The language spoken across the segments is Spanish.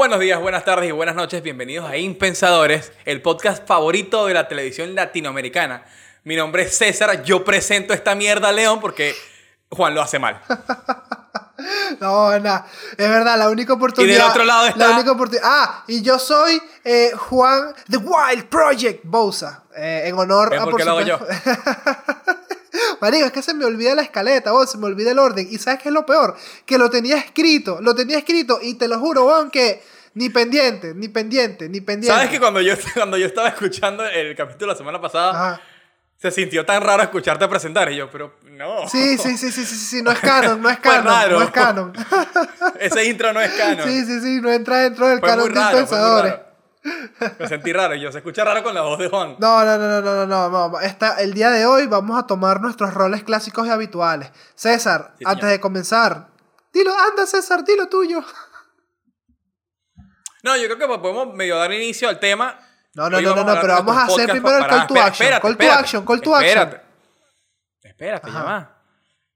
Buenos días, buenas tardes y buenas noches. Bienvenidos a Impensadores, el podcast favorito de la televisión latinoamericana. Mi nombre es César, yo presento esta mierda a León porque Juan lo hace mal. No, nada. Es verdad, la única oportunidad. Y del otro lado está- La única oportunidad. Ah, y yo soy eh, Juan The Wild Project Bousa. eh, en honor ¿Ves a por qué lo hago yo? Marico, es que se me olvida la escaleta, vos, se me olvida el orden. ¿Y sabes qué es lo peor? Que lo tenía escrito, lo tenía escrito y te lo juro, weón, que ni pendiente, ni pendiente, ni pendiente. ¿Sabes que cuando yo, cuando yo estaba escuchando el capítulo la semana pasada, Ajá. se sintió tan raro escucharte presentar? Y yo, pero no. Sí, sí, sí, sí, sí, sí, no es canon, no es canon, raro. no es canon. Ese intro no es canon. Sí, sí, sí, no entra dentro del Fue canon de pensadores. Me sentí raro. Yo se escucha raro con la voz de Juan. No, no, no, no, no, no, no. Esta- el día de hoy vamos a tomar nuestros roles clásicos y habituales. César, Sí, antes señor. de comenzar, dilo, anda César, dilo tuyo. No, yo creo que podemos medio dar inicio al tema. No, no, Hoy no, no, no, pero vamos a hacer primero el call to action, espérate, call to espérate, action, call to action. Espérate, espérate ya va.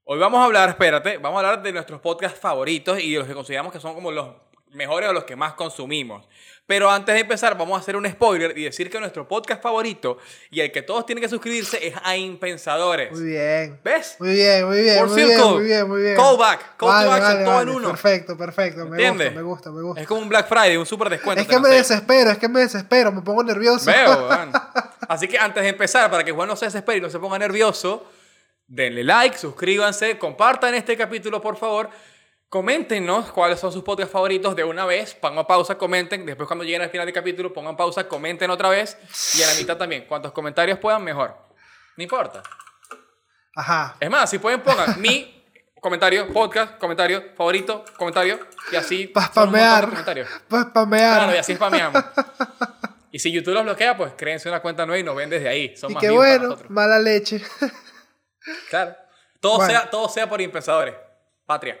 Hoy vamos a hablar, espérate, vamos a hablar de nuestros podcasts favoritos y de los que consideramos que son como los mejores o los que más consumimos. Pero antes de empezar, vamos a hacer un spoiler y decir que nuestro podcast favorito y el que todos tienen que suscribirse es a Impensadores. Muy bien. ¿Ves? Muy bien, muy bien, Full muy bien, circle. muy bien, muy bien. Callback, call to action, todo en uno. Perfecto, perfecto, me ¿Entiendes? gusta, me gusta, me gusta. Es como un Black Friday, un super descuento. Es que me desespero, es que me desespero, me pongo nervioso. Veo. Así que antes de empezar, para que Juan no se desespere y no se ponga nervioso, denle like, suscríbanse, compartan este capítulo, por favor. Coméntenos cuáles son sus podcasts favoritos de una vez. Pongan pausa, comenten. Después, cuando lleguen al final del capítulo, pongan pausa, comenten otra vez. Y a la mitad también. Cuantos comentarios puedan, mejor. No importa. Ajá. Es más, si pueden, pongan mi comentario, podcast, comentario, favorito, comentario. Y así. Para spamear. Para spamear. Claro, y así spameamos. Y si YouTube los bloquea, pues créense una cuenta nueva y nos ven desde ahí. Son y más qué para bueno, nosotros. mala leche. Claro. Todo, Bueno. sea, todo sea por impensadores. Patria.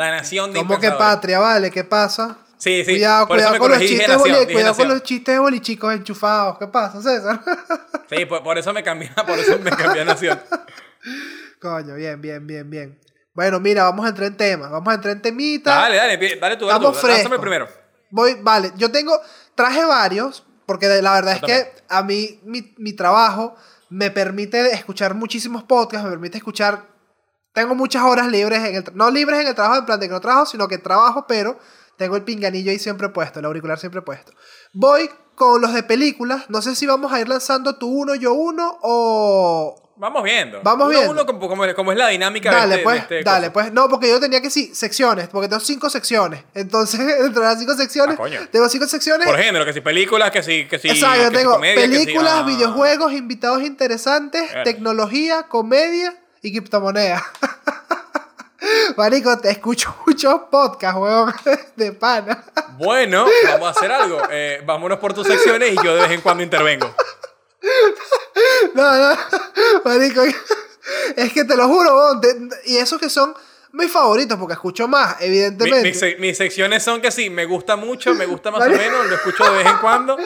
La nación de ¿Cómo que patria, vale? ¿Qué pasa? Sí, sí. Cuidado, por cuidado con los chistes, nación, boli- cuidado con los chistes de bolichicos enchufados. ¿Qué pasa, César? Sí, por, por eso me cambié, por eso me cambié a nación. Coño, bien, bien, bien, bien. Bueno, mira, vamos a entrar en tema. Vamos a entrar en temita. Dale, dale, dale tú, dale tú. Lánzame frescos. primero. Voy, vale, yo tengo, traje varios, porque la verdad es que a mí mi, mi trabajo me permite escuchar muchísimos podcasts, me permite escuchar, tengo muchas horas libres, en el, no libres en el trabajo, en plan de que no trabajo, sino que trabajo, pero tengo el pinganillo ahí siempre puesto, el auricular siempre puesto. Voy con los de películas, no sé si vamos a ir lanzando tú uno, yo uno, o... Vamos viendo. Vamos uno, viendo. Uno como, como- como es la dinámica Dale, de este, pues, de este dale, cosa. pues. No, porque yo tenía que sí, secciones, porque tengo cinco secciones. Entonces, entre las cinco secciones, Ah, coño. tengo cinco secciones. Por género, que si películas, que si, que si, Exacto, que si tengo comedia, que si- películas, ah. videojuegos, invitados interesantes, tecnología, comedia y criptomonedas. Marico, te escucho muchos podcasts, weón, de pana. Bueno, vamos a hacer algo. Eh, vámonos por tus secciones y yo de vez en cuando intervengo. No, no, marico, es que te lo juro, weón, te- y esos que son mis favoritos, porque escucho más, Mi- evidentemente. mis se- mis secciones son que sí, me gusta mucho, me gusta más o menos, lo escucho de vez en cuando.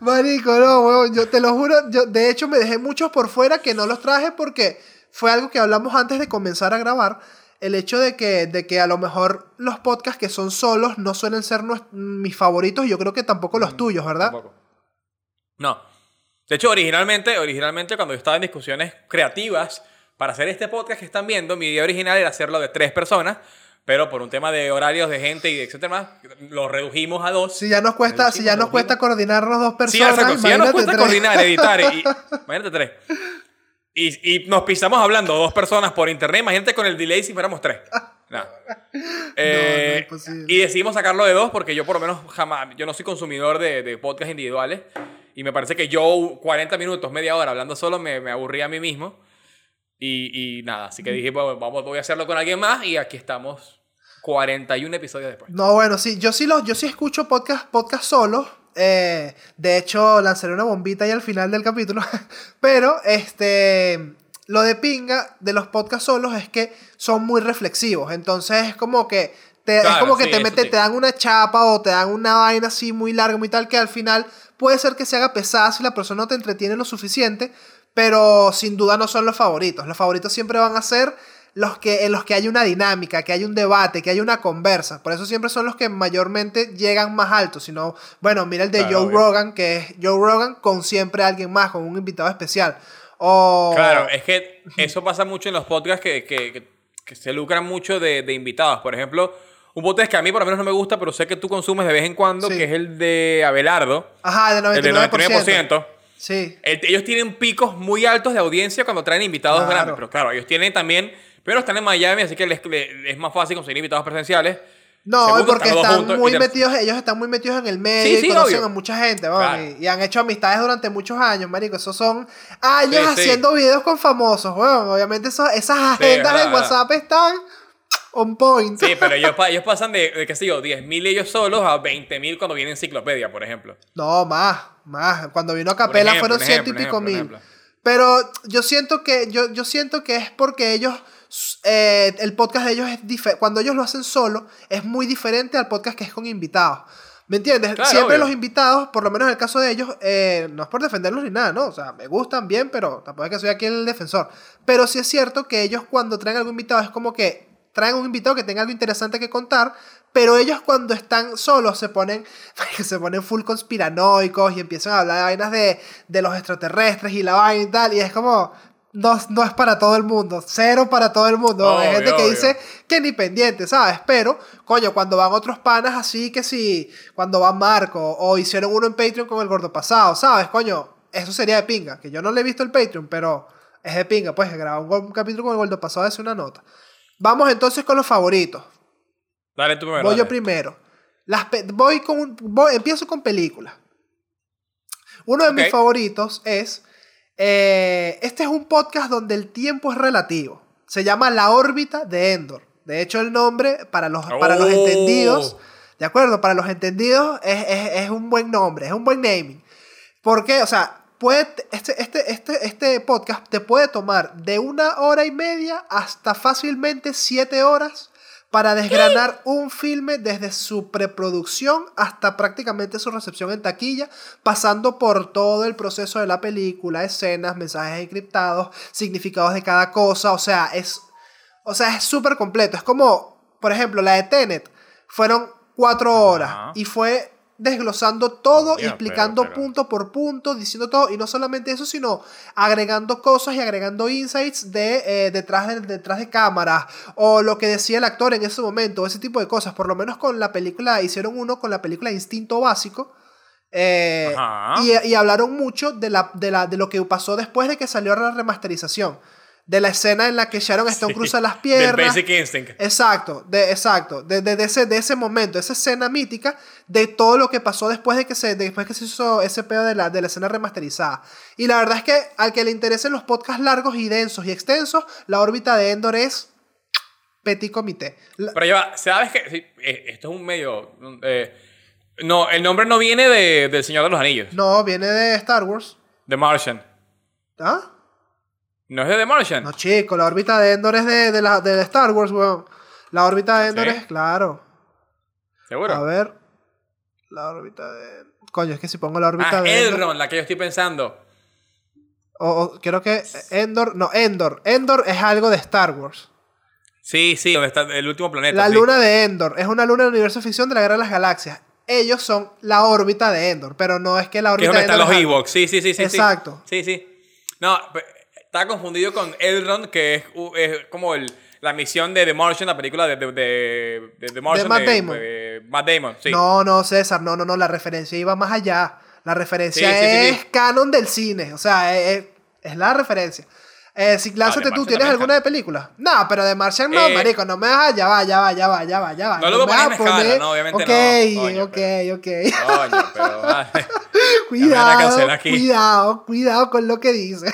Marico, no, weón, yo te lo juro, yo de hecho me dejé muchos por fuera que no los traje porque fue algo que hablamos antes de comenzar a grabar. El hecho de que, de que a lo mejor los podcasts que son solos no suelen ser mis favoritos, y yo creo que tampoco los tuyos, ¿verdad? Tampoco. No. De hecho, originalmente, originalmente cuando yo estaba en discusiones creativas para hacer este podcast que están viendo, mi idea original era hacerlo de tres personas, pero por un tema de horarios de gente y de etcétera más, lo redujimos a dos. Si ya nos cuesta, si ya nos cuesta coordinarnos dos Sí, personas, exacto. Si ya nos cuesta tres. coordinar, editar, y, imagínate tres. Y, y nos pisamos hablando dos personas por internet, imagínate con el delay si fuéramos tres. No. Eh, imposible. y decidimos sacarlo de dos porque yo por lo menos jamás, yo no soy consumidor de, de podcasts individuales y me parece que yo 40 minutos, media hora hablando solo me, me aburría a mí mismo. Y, y nada, así que dije, bueno, vamos, voy a hacerlo con alguien más y aquí estamos 41 episodios después. No, bueno, sí, yo sí, los, yo sí escucho podcast, podcast solos. Eh, de hecho, lanzaré una bombita ahí al final del capítulo. Pero, este, lo de pinga de los podcasts solos es que son muy reflexivos. Entonces, es como que te, es como que sí, te, eso mete, sí. te dan una chapa o te dan una vaina así muy larga, muy tal, que al final puede ser que se haga pesada si la persona no te entretiene lo suficiente. Pero sin duda no son los favoritos. Los favoritos siempre van a ser los que, en los que hay una dinámica, que hay un debate, que hay una conversa. Por eso siempre son los que mayormente llegan más alto. Sino, bueno, mira el de Claro, Joe obvio. Rogan, que es Joe Rogan con siempre alguien más, con un invitado especial. O, Claro, es que eso pasa mucho en los podcasts que, que, que- que se lucran mucho de, de invitados. Por ejemplo, un podcast que a mí por lo menos no me gusta, pero sé que tú consumes de vez en cuando, Sí. que es el de Abelardo, Ajá, de el de 99%. 99%. Sí. El- ellos tienen picos muy altos de audiencia cuando traen invitados Claro. grandes. Pero claro, ellos tienen también. Primero están en Miami, así que les, les- es más fácil conseguir invitados presenciales. No, Segundo, porque están juntos muy metidos, ellos están muy metidos en el medio Sí, sí, y conocen obvio. a mucha gente, ¿no? Claro. y, y han hecho amistades durante muchos años, marico. Esos son años Sí, haciendo videos con famosos, weón. Obviamente eso- esas agendas verdad, en WhatsApp están on point. Sí, pero ellos, pa- ellos pasan de, de, qué sé yo, 10.000 ellos solos a 20.000 cuando viene enciclopedia, por ejemplo. No, más, más. Cuando vino a Capela ejemplo, fueron ciento y pico mil. Pero yo siento que, yo, yo siento que es porque ellos, eh, el podcast de ellos es diferente. Cuando ellos lo hacen solo, es muy diferente al podcast que es con invitados. ¿Me entiendes? Claro, Siempre obvio. los invitados, por lo menos en el caso de ellos, eh, no es por defenderlos ni nada, ¿no? O sea, me gustan bien, pero tampoco es que soy aquí el defensor. Pero sí es cierto que ellos cuando traen algún invitado es como que traen un invitado que tenga algo interesante que contar, pero ellos cuando están solos se ponen, se ponen full conspiranoicos y empiezan a hablar de vainas de, de los extraterrestres y la vaina y tal, y es como, no, no es para todo el mundo, cero para todo el mundo. Hay gente que obvio. dice que ni pendiente, ¿sabes? Pero, coño, cuando van otros panas así, que si, cuando va Marco, o hicieron uno en Patreon con el gordo pasado, ¿sabes? Coño, eso sería de pinga, que yo no le he visto el Patreon, pero es de pinga, pues, grabar un, un capítulo con el gordo pasado es una nota. Vamos entonces con los favoritos. Dale tú primero. Voy yo primero. Las voy con voy- empiezo con películas. Uno de mis favoritos es. Eh, este es un podcast donde el tiempo es relativo. Se llama La órbita de Endor. De hecho, el nombre, para los, para los Oh. entendidos, ¿de acuerdo? Para los entendidos es, es- es un buen nombre, es un buen naming. Porque, o sea, puede, este, este, este, este podcast te puede tomar de una hora y media hasta fácilmente siete horas para desgranar un filme desde su preproducción hasta prácticamente su recepción en taquilla, pasando por todo el proceso de la película, escenas, mensajes encriptados, significados de cada cosa, o sea, es o sea, es súper completo. Es como, por ejemplo, la de Tenet. Fueron cuatro horas y fue desglosando todo, explicando pero- pero- punto por punto, diciendo todo. Y no solamente eso, sino agregando cosas y agregando insights de, eh, detrás, de, detrás de cámaras. O lo que decía el actor en ese momento, ese tipo de cosas. Por lo menos con la película, hicieron uno con la película Instinto Básico. eh, y, y hablaron mucho de, la, de, la, de lo que pasó después de que salió la remasterización. De la escena en la que Sharon Stone Sí, cruza las Del piernas. Basic Instinct. Exacto, de, exacto. De, de- de ese, de ese momento, esa escena mítica, de todo lo que pasó después de que se, después que se hizo ese pedo de la, de la escena remasterizada. Y la verdad es que al que le interesen los podcasts largos y densos y extensos, la órbita de Endor es petit comité. La- Pero ya ¿sabes qué? Sí, eh, esto es un medio... eh, no, el nombre no viene de, del Señor de los Anillos. no, viene de Star Wars. The Martian. ¿Ah? ¿No es de The Martian? No, chico, la órbita de Endor es de, de, la, de Star Wars, weón. La órbita de Endor ¿Sí? es, claro. ¿Seguro? A ver. La órbita de. Coño, es que si pongo la órbita ah, de. Endor- Elrond, la que yo estoy pensando. O, o creo que Endor. No, Endor. Endor es algo de Star Wars. Sí, sí, donde está el último planeta. La sí. luna de Endor. Es una luna del universo ficción de la Guerra de las Galaxias. Ellos son la órbita de Endor, pero no es que la Que es órbita donde de están Endor. los Ewoks. Sí, sí, sí, sí. sí. Exacto. Sí, sí. No, pe- estaba confundido con Elrond, que es, es como el, la misión de The Martian, la película de, de, de, de The Martian. Matt Damon. de Matt Damon, sí. No, no, César, no, no, no. La referencia iba más allá. La referencia Sí, es sí. canon del cine. O sea, es, es- es la referencia. Eh, si lánzate de tú, ¿tienes alguna de película? No, pero de Martian no, Eh, marico, no me vas, ya va, ya va, ya va, ya va, ya va. No lo voy a poner no, obviamente Ok, no, coño, ok, pero- ok. Coño, pero. vale. Cuidado, aquí. cuidado, cuidado con lo que dice.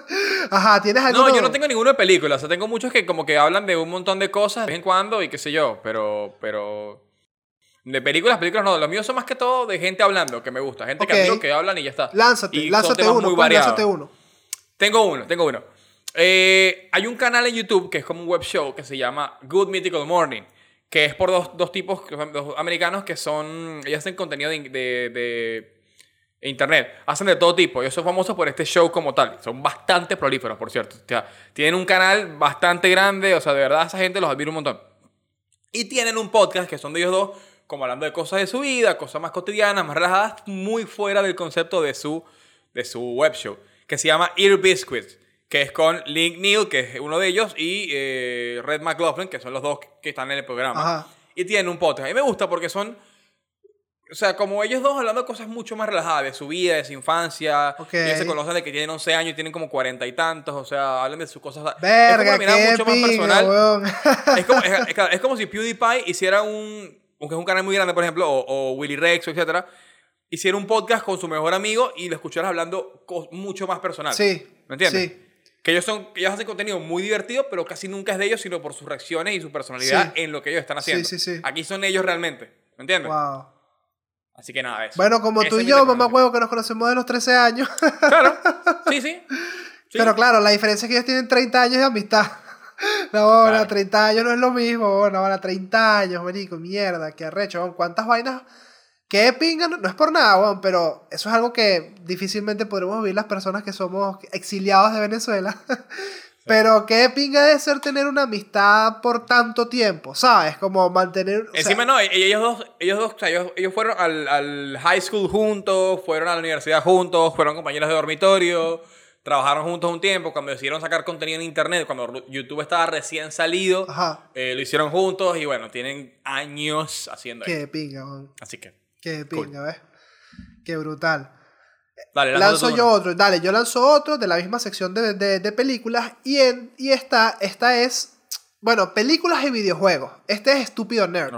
Ajá, ¿tienes algo? No, yo no tengo ninguno de películas. O sea, tengo muchos que como que hablan de un montón de cosas de vez en cuando y qué sé yo. Pero, pero... De películas, películas no. Los míos son más que todo de gente hablando, que me gusta. Gente que hablan y ya está. Lánzate, Y lánzate uno, muy lánzate uno. Tengo uno, tengo uno. Eh, hay un canal en YouTube que es como un web show que se llama Good Mythical Morning, que es por dos, dos tipos, dos americanos que son, ellos hacen contenido de, de, de, Internet. Hacen de todo tipo. Ellos son famosos por este show como tal. Son bastante prolíferos, por cierto. O sea, tienen un canal bastante grande. O sea, de verdad, esa gente los admiro un montón. Y tienen un podcast que son de ellos dos, como hablando de cosas de su vida, cosas más cotidianas, más relajadas, muy fuera del concepto de su, de su web show, que se llama Ear Biscuits, que es con Link Neal, que es uno de ellos, y eh, Red McLaughlin, que son los dos que están en el programa. Ajá. Y tienen un podcast. A mí me gusta porque son o sea, como ellos dos hablando de cosas mucho más relajadas, de su vida, de su infancia. Ok. Ellos se conocen de que tienen 11 años y tienen como 40 y tantos. O sea, hablan de sus cosas. es como Verga, una mirada qué mucho más personal. Es como, es, es- es como si PewDiePie hiciera un. Aunque es un canal muy grande, por ejemplo, o, o Willy Rex, etcétera. Hiciera un podcast con su mejor amigo y lo escucharas hablando mucho más personal. Sí. ¿Me entiendes? Sí. Que ellos, son, que ellos hacen contenido muy divertido, pero casi nunca es de ellos, sino por sus reacciones y su personalidad Sí. en lo que ellos están haciendo. sí, sí. Aquí son ellos realmente. ¿Me entiendes? Wow. Así que nada, eso. Bueno, como tú y yo, mamá huevo, que nos conocemos de los 13 años. Claro. Sí, sí. Sí. Pero claro, la diferencia es que ellos tienen 30 años de amistad. No, bueno, Claro. 30 años no es lo mismo. Bueno, ahora 30 años, marico, mierda, qué arrecho. ¿Cuántas vainas? Qué pinga, no, no es por nada, weón, pero eso es algo que difícilmente podremos vivir las personas que somos exiliados de Venezuela. Pero qué pinga de ser tener una amistad por tanto tiempo, ¿sabes? Como mantener... o sea, Encima no, e- ellos dos, ellos dos, o sea, ellos, ellos fueron al, al high school juntos, fueron a la universidad juntos, fueron compañeros de dormitorio, trabajaron juntos un tiempo, cuando decidieron sacar contenido en internet, cuando YouTube estaba recién salido, eh, lo hicieron juntos y bueno, tienen años haciendo esto. qué pinga, weón. Así que, Qué Cool. pinga, ¿ves? Qué brutal. Dale, Lanzo yo uno. otro. Dale, yo lanzo otro de la misma sección de, de- de películas. Y, en, y esta, esta es. Bueno, películas y videojuegos. Este es Estúpido Nerd.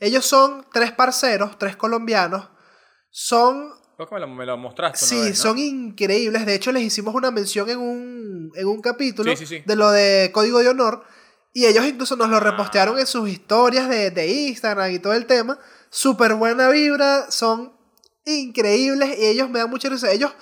Ellos son tres parceros, tres colombianos. Son. Creo que me lo, me lo mostraste una Sí, vez, ¿no? son increíbles. De hecho, les hicimos una mención en un, en un capítulo Sí, sí, sí. de lo de Código de Honor. Y ellos incluso nos lo Ah. repostearon en sus historias de, de Instagram y todo el tema. Súper buena vibra, son increíbles y ellos me dan mucha risa. Ellos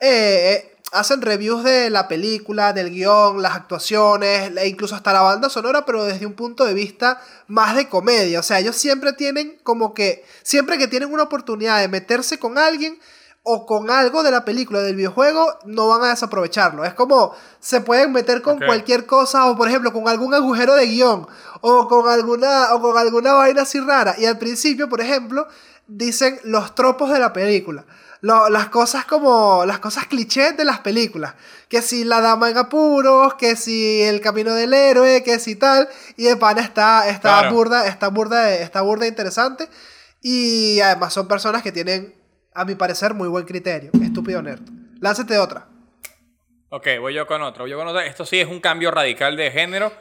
eh, eh, hacen reviews de la película, del guion, las actuaciones, incluso hasta la banda sonora, pero desde un punto de vista más de comedia. O sea, ellos siempre tienen como que, siempre que tienen una oportunidad de meterse con alguien o con algo de la película, del videojuego, no van a desaprovecharlo. Es como se pueden meter con cualquier cosa o por ejemplo con algún agujero de guion o con alguna o con alguna vaina así rara. Y al principio, por ejemplo, dicen los tropos de la película. Lo- las cosas como las cosas clichés de las películas. Que si la dama en apuros, que si el camino del héroe, que si tal. Y de pana está, está Claro. burda, está burda, está burda interesante. Y además son personas que tienen, a mi parecer, muy buen criterio. Estúpido nerd. Lánzate otra. Ok, voy yo con otro. Voy yo con otro. Esto sí es un cambio radical de género.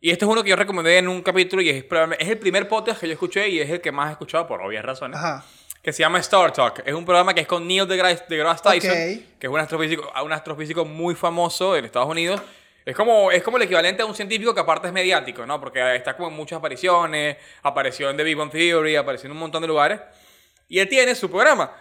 Y este es uno que yo recomendé en un capítulo y es, es el primer podcast que yo escuché y es el que más he escuchado por obvias razones. Ajá. Que se llama Star Talk. Es un programa que es con Neil deGrasse, deGrasse Tyson, Ok. que es un astrofísico, un astrofísico muy famoso en Estados Unidos. Es como, es como el equivalente a un científico que aparte es mediático, ¿no? Porque está como en muchas apariciones, apareció en The Big Bang Theory, apareció en un montón de lugares. Y él tiene su programa.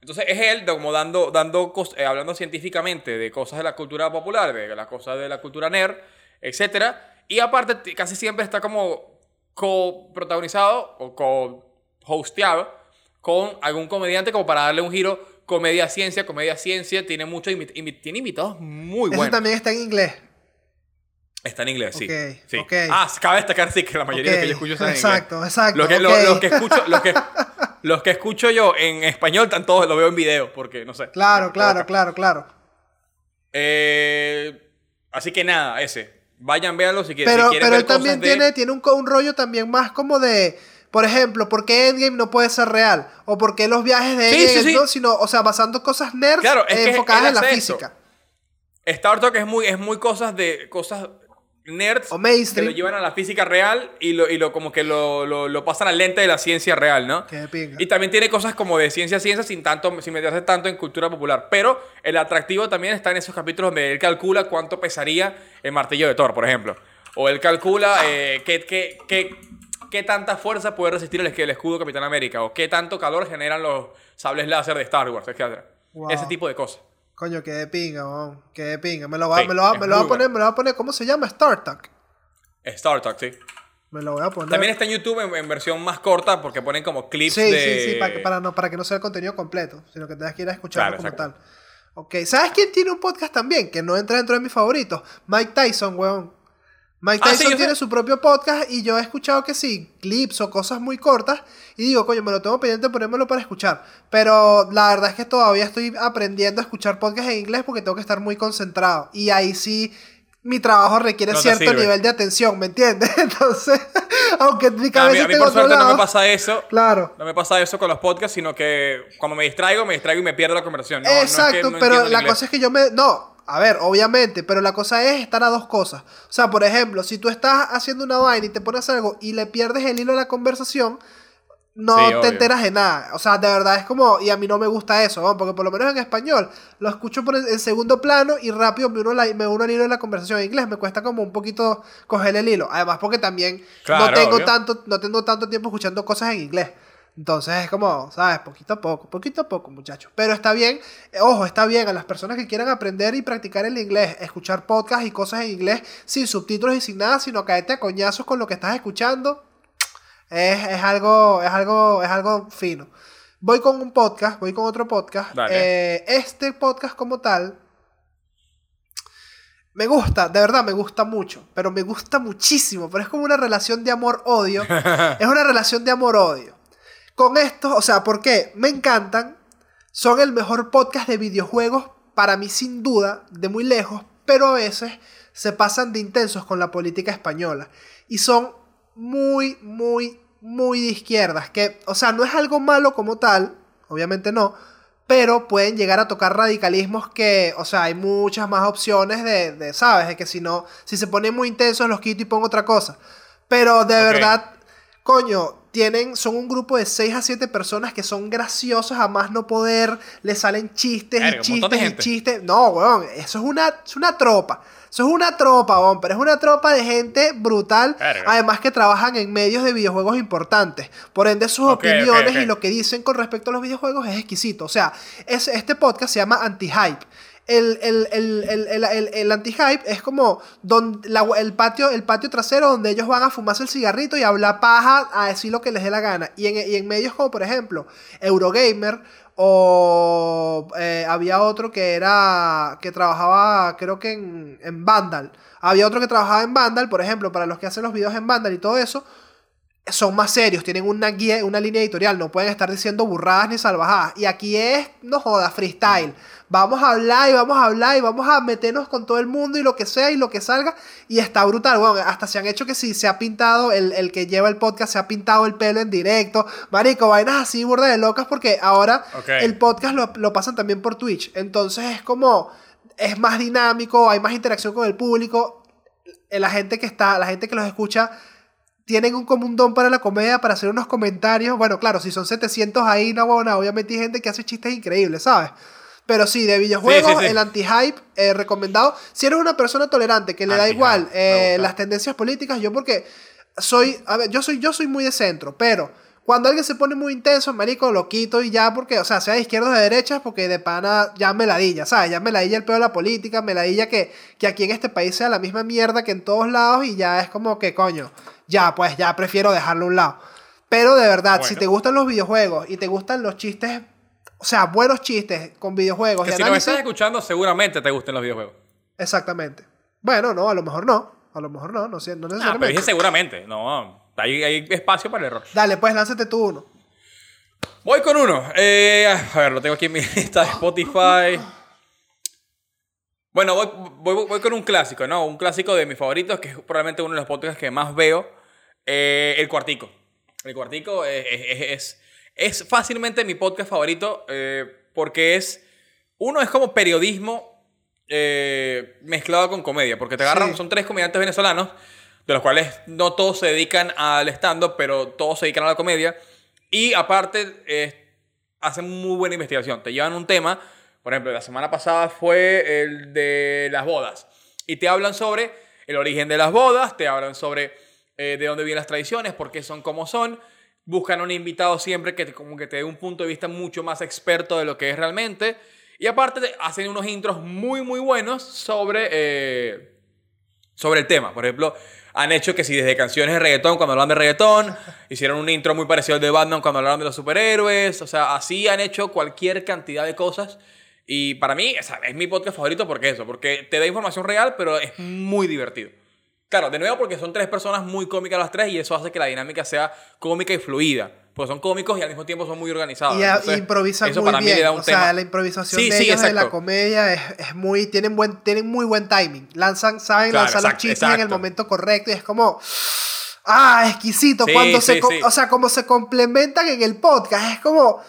Entonces es él como dando, dando eh, hablando científicamente de cosas de la cultura popular, de las cosas de la cultura nerd, etc. Y aparte casi siempre está como co-protagonizado o co-hosteado con algún comediante como para darle un giro. Tiene muchos invi- invi- tiene invitados muy Eso buenos. también está en inglés. Está en inglés, sí. Ok, sí. ok. Ah, cabe destacar, sí, que la mayoría de los que yo escucho están en exacto, inglés. exacto, Los que, lo- los que escucho, los que, los que escucho yo en español, están todos, lo veo en video, porque no sé. Claro, claro, claro, claro. Eh, así que nada, ese. Vayan, véanlo si quieren. Pero, si quieren pero ver él también de- tiene, tiene un, un rollo también más como de, por ejemplo, ¿por qué Endgame no puede ser real? O por qué los viajes de Endgame sí, sí. no, sino, o sea, basando cosas nerds Claro, eh, enfocadas en la eso. física. Star Talk es muy, es muy cosas de cosas nerds O que lo llevan a la física real y lo, y lo como que lo, lo, lo pasan al lente de la ciencia real, ¿no? Qué pinga. Y también tiene cosas como de ciencia ciencia sin tanto sin meterse tanto en cultura popular, pero el atractivo también está en esos capítulos donde él calcula cuánto pesaría el martillo de Thor, por ejemplo, o él calcula eh, qué, qué, qué, qué tanta fuerza puede resistir el, el escudo Capitán América o qué tanto calor generan los sables láser de Star Wars, etc. Wow. Ese tipo de cosas. Coño, qué de pinga, weón. Qué de pinga. Me lo va, Sí, me lo va, me lo va a poner, me lo va a poner, ¿cómo se llama? Star Talk. Star Talk, sí. Me lo voy a poner. También está en YouTube en, en versión más corta porque ponen como clips Sí, de... sí, sí, para que, para, no, para que no sea el contenido completo, sino que tengas que ir a escucharlo Claro, como exacto. tal. Ok, ¿sabes quién tiene un podcast también? Que no entra dentro de mis favoritos. Mike Tyson, weón. Mike Ah, sí, Tyson yo tiene su propio podcast y yo he escuchado que sí, clips o cosas muy cortas. Y digo, coño, me lo tengo pendiente ponérmelo para escuchar. Pero la verdad es que todavía estoy aprendiendo a escuchar podcast en inglés porque tengo que estar muy concentrado. Y ahí sí, mi trabajo requiere No cierto sirve. nivel de atención, ¿me entiendes? Entonces, aunque mi A mí, a por suerte no me pasa eso. Claro. No me pasa eso con los podcasts, sino que cuando me distraigo, me distraigo y me pierdo la conversación. No, no es que Exacto, pero la cosa es que yo me... No, a ver, obviamente, pero la cosa es estar a dos cosas. O sea, por ejemplo, si tú estás haciendo una vaina y te pones algo y le pierdes el hilo de la conversación, no Sí, te obvio. enteras de nada. O sea, de verdad es como... Y a mí no me gusta eso, ¿no? porque por lo menos en español lo escucho por en, en segundo plano y rápido me uno, la- me uno al hilo de la conversación. En inglés me cuesta como un poquito coger el hilo. Además, porque también no, tengo obvio. tanto, no tengo tanto tiempo escuchando cosas en inglés. Entonces es como, ¿sabes? Poquito a poco, poquito a poco, muchachos. Pero está bien, ojo, está bien a las personas que quieran aprender y practicar el inglés, escuchar podcasts y cosas en inglés sin subtítulos y sin nada, sino caerte a coñazos con lo que estás escuchando. Es, es algo, es algo, es algo fino. Voy con un podcast, voy con otro podcast. Eh, este podcast como tal me gusta, de verdad me gusta mucho, pero me gusta muchísimo, pero es como una relación de amor-odio. es una relación de amor-odio. Con esto, o sea, ¿por qué? Me encantan, son el mejor podcast de videojuegos para mí sin duda, de muy lejos, pero a veces se pasan de intensos con la política española y son muy, muy, muy de izquierdas, que, o sea, no es algo malo como tal, obviamente no, pero pueden llegar a tocar radicalismos que, o sea, hay muchas más opciones de, de, ¿sabes? De que si no, si se ponen muy intensos los quito y pongo otra cosa. Pero de verdad, coño, tienen, son un grupo de 6 a 7 personas que son graciosos a más no poder, le salen chistes y chistes y chistes. No, weón, eso es una, es una tropa. Eso es una tropa, weón, pero es una tropa de gente brutal, Verga. además que trabajan en medios de videojuegos importantes. Por ende, sus opiniones y lo que dicen con respecto a los videojuegos es exquisito. O sea, es, este podcast se llama Anti-Hype. El, el, el, el, anti-hype es como don- la- el, patio, el patio trasero donde ellos van a fumarse el cigarrito y hablar paja, a decir lo que les dé la gana. Y en, en medios como, por ejemplo, Eurogamer o eh, había otro que era que trabajaba creo que en, en Vandal. Había otro que trabajaba en Vandal, por ejemplo, para los que hacen los videos en Vandal y todo eso son más serios, tienen una guía, una línea editorial, no pueden estar diciendo burradas ni salvajadas. Y aquí es, no joda, freestyle. Vamos a hablar y vamos a hablar y vamos a meternos con todo el mundo y lo que sea y lo que salga. Y está brutal, bueno, hasta se han hecho que si se ha pintado, el, el que lleva el podcast se ha pintado el pelo en directo. Marico, vainas así burda de locas porque ahora el podcast lo, lo pasan también por Twitch. Entonces es como, es más dinámico, hay más interacción con el público. La gente que está, la gente que los escucha tienen un común don para la comedia, para hacer unos comentarios. Bueno, claro, si son 700 ahí, no, bueno, obviamente hay gente que hace chistes increíbles, ¿sabes? Pero sí, de videojuegos, Sí, sí, sí. el anti-hype, eh, recomendado. Si eres una persona tolerante, que le da igual eh, las tendencias políticas, yo porque soy, a ver, yo soy, yo soy muy de centro, pero cuando alguien se pone muy intenso, marico, lo quito y ya, porque, o sea, sea de izquierda o de derecha, porque de pana ya me ladilla, ¿sabes? Ya me ladilla el pedo de la política, me ladilla que, que aquí en este país sea la misma mierda que en todos lados y ya es como que, coño, ya, pues ya prefiero dejarlo a un lado. Pero de verdad, si te gustan los videojuegos y te gustan los chistes, o sea, buenos chistes con videojuegos Que y si análisis, estás escuchando, seguramente te gusten los videojuegos. exactamente. Bueno, no, a lo mejor no, a lo mejor no, no, sé, no Ah, pero necesariamente. dije seguramente. No, hay, hay espacio para el error. Dale, pues lánzate tú uno. Voy con uno. Eh, a ver, lo tengo aquí en mi lista de Spotify. Bueno, voy, voy- voy con un clásico, ¿no? Un clásico de mis favoritos, que es probablemente uno de los podcasts que más veo. eh, el Cuartico. El Cuartico es, es, es- es fácilmente mi podcast favorito eh, porque es... Uno es como periodismo eh, mezclado con comedia, porque te agarran, Sí. son tres comediantes venezolanos, de los cuales no todos se dedican al stand-up, pero todos se dedican a la comedia. Y aparte, hacen muy buena investigación. Te llevan un tema, por ejemplo, la semana pasada fue el de las bodas. Y te hablan sobre el origen de las bodas, te hablan sobre eh, de dónde vienen las tradiciones, por qué son como son. Buscan un invitado siempre que te, como que te dé un punto de vista mucho más experto de lo que es realmente. Y aparte te hacen unos intros muy, muy buenos sobre... eh, sobre el tema. Por ejemplo, han hecho que si desde canciones de reggaetón cuando hablan de reggaetón, hicieron un intro muy parecido al de Batman cuando hablaron de los superhéroes, o sea, así han hecho cualquier cantidad de cosas. Y para mí, o sea, es mi podcast favorito porque eso, porque te da información real, pero es muy divertido. Claro, de nuevo porque son tres personas muy cómicas las tres y eso hace que la dinámica sea cómica y fluida. Pues son cómicos y al mismo tiempo son muy organizados. Y Entonces, improvisan eso muy para mí bien. le da un o sea, tema. la improvisación Sí, de sí, ellos de la exacto. comedia es, es muy. Tienen, buen, tienen muy buen timing. Lanzan, saben Claro, lanzar los exacto, chistes en el exacto. momento correcto y es como. ¡Ah! Exquisito. Sí, Cuando se. O sea, como se complementan en el podcast. Es como.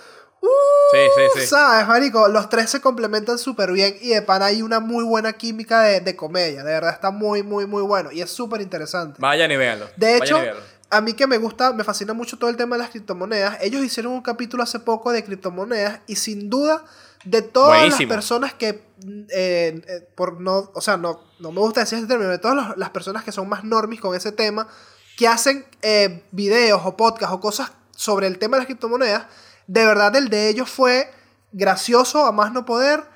¡Uh! Sí, sí, sí. ¿Sabes, marico? Los tres se complementan súper bien y de pana hay una muy buena química de, de comedia. De verdad está muy, muy, muy bueno. Y es súper interesante. Vayan y véanlo. De hecho, a mí que me gusta, me fascina mucho todo el tema de las criptomonedas. Ellos hicieron un capítulo hace poco de criptomonedas y sin duda de todas Buenísimo. las personas que, eh, eh, por no, o sea, no, no me gusta decir ese término, de todas las- las personas que son más normis con ese tema, que hacen eh, videos o podcasts o cosas sobre el tema de las criptomonedas, de verdad el de ellos fue gracioso a más no poder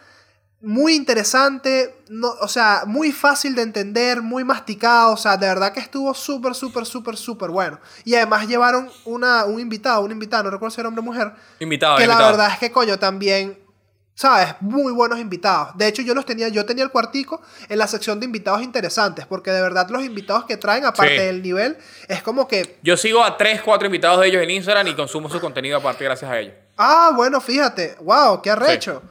muy interesante, no, o sea, muy fácil de entender, muy masticado, o sea, de verdad que estuvo súper, súper, súper, súper bueno. Y además llevaron una, un invitado, un invitado, no recuerdo si era hombre o mujer, Invitado, que la verdad es que, coño, también, ¿sabes? Muy buenos invitados. De hecho, yo los tenía, yo tenía el cuartico en la sección de invitados interesantes, porque de verdad los invitados que traen, aparte Sí. del nivel, es como que, Yo sigo a 3, 4 invitados de ellos en Instagram y consumo su contenido aparte gracias a ellos. ah, bueno, fíjate, wow, qué arrecho,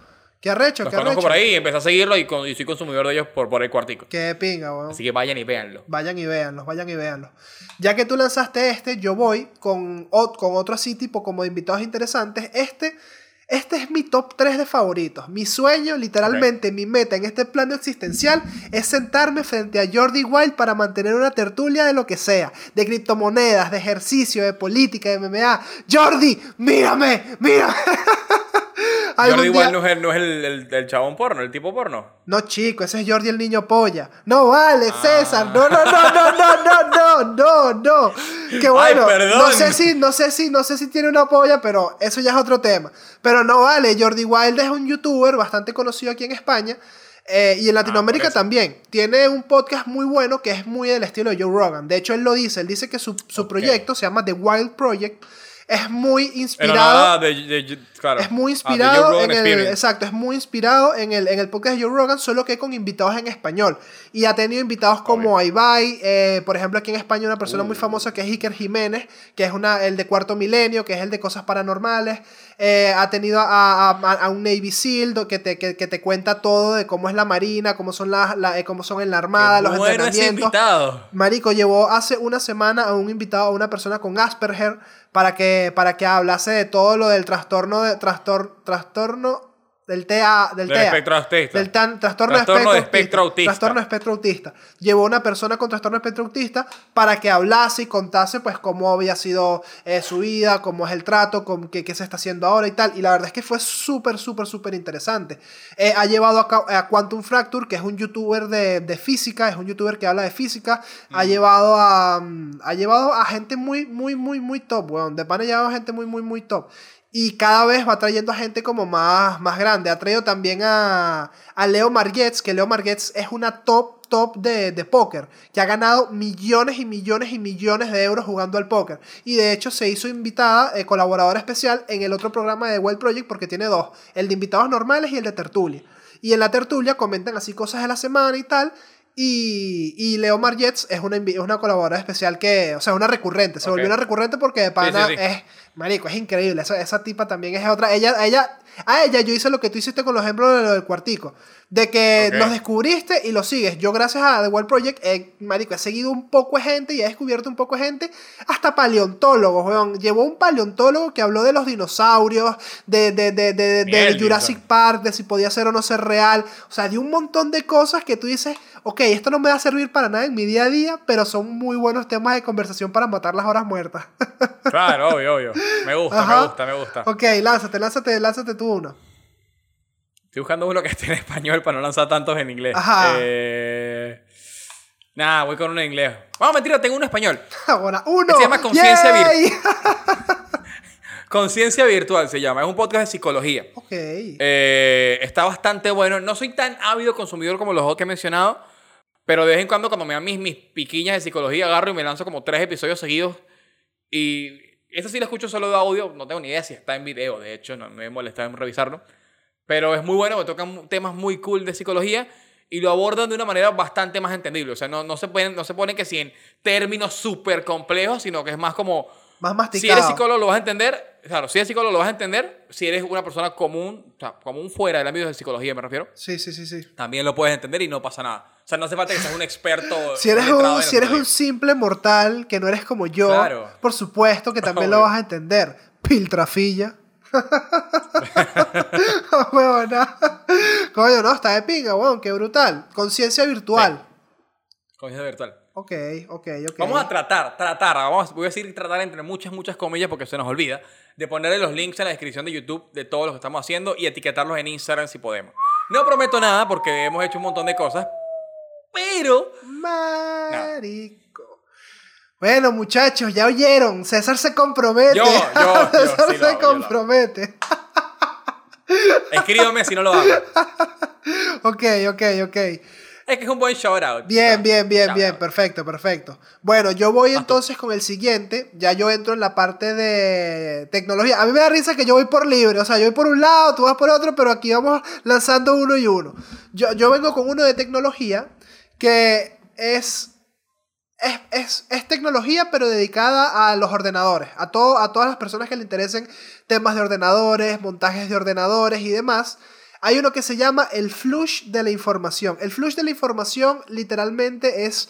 qué arrecho, Los qué conozco arrecho. por ahí y empecé a seguirlo y, con- y soy consumidor de ellos por, por el cuartico. Qué pinga, weón. Así que vayan y véanlo. Vayan y véanlos, vayan y véanlos. Ya que tú lanzaste este, yo voy con, con otro así tipo como de invitados interesantes. Este, este es mi top 3 de favoritos. Mi sueño, literalmente, mi meta en este plano existencial es sentarme frente a Jordi Wild para mantener una tertulia de lo que sea. De criptomonedas, de ejercicio, de política, de MMA. Jordi, mírame, mírame. Jordi igual no es, no es el, el, el, chabón porno, el tipo porno. No, chico, ese es Jordi el niño polla. No vale, ah. César. No, no, no, no, no, no, no, no, Qué bueno. Ay, perdón. No sé si, no sé si, no sé si tiene una polla, pero eso ya es otro tema. Pero no vale, Jordi Wild es un youtuber bastante conocido aquí en España. Eh, y en ah, Latinoamérica ah, también. Tiene un podcast muy bueno que es muy del estilo de Joe Rogan. De hecho, él lo dice. Él dice que su, su proyecto se llama The Wild Project es muy inspirado. nada de, de- claro. Es muy Ah, inspirado en el, exacto, es muy inspirado en el, en el podcast de Joe Rogan, solo que con invitados en español. Y ha tenido invitados como Ibai, eh, por ejemplo, aquí en España una persona muy Uh. famosa que es Iker Jiménez, que es una, el de Cuarto Milenio, que es el de Cosas Paranormales. Eh, ha tenido a, a- a un Navy SEAL que te, que, que te cuenta todo de cómo es la marina, cómo son, las la, eh, cómo son en la armada, Qué los bueno ese entrenamientos. invitado. Marico llevó hace una semana a un invitado, a una persona con Asperger, para que, para que hablase de todo lo del trastorno de trastor, trastorno del TEA, del, Del TEA, espectro autista. del tan- trastorno, Trastorno de de espectro, autista. autista. Trastorno de espectro autista. Llevó una persona con trastorno de espectro autista para que hablase y contase pues cómo había sido eh, su vida, cómo es el trato, con qué, qué se está haciendo ahora y tal. Y la verdad es que fue súper, súper, súper interesante. Eh, ha llevado a, a Quantum Fracture, que es un youtuber de, de física, es un youtuber que habla de física. Ha llevado a mm, ha llevado a gente muy, muy, muy, muy top, weón. De pana ha llevado a gente muy, muy, muy top. Y cada vez va trayendo a gente como más, más grande. Ha traído también a, a Leo Marguets, que Leo Marguets es una top, top de, de póker, que ha ganado millones y millones y millones de euros jugando al póker. Y de hecho se hizo invitada, eh, colaboradora especial, en el otro programa de Wild Project, porque tiene dos, el de invitados normales y el de tertulia. Y en la tertulia comentan así cosas de la semana y tal. Y, y Leo Margets es una, es una colaboradora especial que, o sea, una recurrente. Se volvió una recurrente porque de pana sí, sí. es, marico, es increíble. Esa, esa tipa también es otra. Ella, ella, a ella yo hice lo que tú hiciste con los ejemplos de lo del cuartico. De que los descubriste y los sigues. Yo gracias a The World Project, eh, marico, he seguido un poco de gente y he descubierto un poco de gente. Hasta paleontólogos, weón. Llevó un paleontólogo que habló de los dinosaurios, de, de, de, de, de Mierda. Jurassic Park, de si podía ser o no ser real. O sea, de un montón de cosas que tú dices, ok, esto no me va a servir para nada en mi día a día, pero son muy buenos temas de conversación para matar las horas muertas. Claro, obvio, obvio. Me gusta, Ajá. me gusta, me gusta. ok, lánzate, lánzate, lánzate tú uno. Estoy buscando uno que esté en español para no lanzar tantos en inglés. Ajá. Eh... Nah, voy con uno en inglés. Vamos, mentira, tengo uno en español. Ahora, uno. Se llama Conciencia ¡Yay! Conciencia Virtual se llama. Es un podcast de psicología. ok. Eh, está bastante bueno. No soy tan ávido consumidor como los otros que he mencionado, Pero de vez en cuando, cuando me dan mis, mis piquiñas de psicología, agarro y me lanzo como tres episodios seguidos. Y eso sí lo escucho solo de audio. No tengo ni idea si está en video, de hecho, no, no me molesta en revisarlo. Pero es muy bueno, porque tocan temas muy cool de psicología y lo abordan de una manera bastante más entendible. O sea, no, no, se, ponen, no se ponen que si en términos súper complejos, sino que es más como... Más Si masticado. eres psicólogo lo vas a entender, claro, si eres psicólogo lo vas a entender, si eres una persona común, o sea, común fuera del ámbito de psicología me refiero, Sí, sí, sí, sí. también lo puedes entender y no pasa nada. O sea, no hace falta que seas un experto. Si eres, un, en si eres un anatomía. simple mortal que no eres como yo, Claro. por supuesto que también lo vas a entender. Piltrafilla. Coño, no, está de pinga, weón, qué brutal. Conciencia virtual. Conciencia virtual. Ok, ok, ok. Vamos a tratar, tratar, vamos, voy a decir tratar entre muchas, muchas comillas porque se nos olvida, de ponerle los links en la descripción de YouTube de todo lo que estamos haciendo y etiquetarlos en Instagram si podemos. No prometo nada porque hemos hecho un montón de cosas, pero Marico. Bueno, muchachos, ya oyeron. César se compromete. Yo, yo, yo César sí se hago, compromete. escríbame si no lo hago. Ok, ok, ok. Es que es un buen shout out. Bien, bien, bien, Shout bien. out. Perfecto, perfecto. Bueno, yo voy tú. entonces con el siguiente. Ya yo entro en la parte de tecnología. A mí me da risa que yo voy por libre. O sea, yo voy por un lado, tú vas por otro, pero aquí vamos lanzando uno y uno. Yo, yo vengo con uno de tecnología que es es, es, es tecnología, pero dedicada a los ordenadores, a, todo, a todas las personas que le interesen temas de ordenadores, montajes de ordenadores y demás. Hay uno que se llama el flush de la información. El flush de la información literalmente es,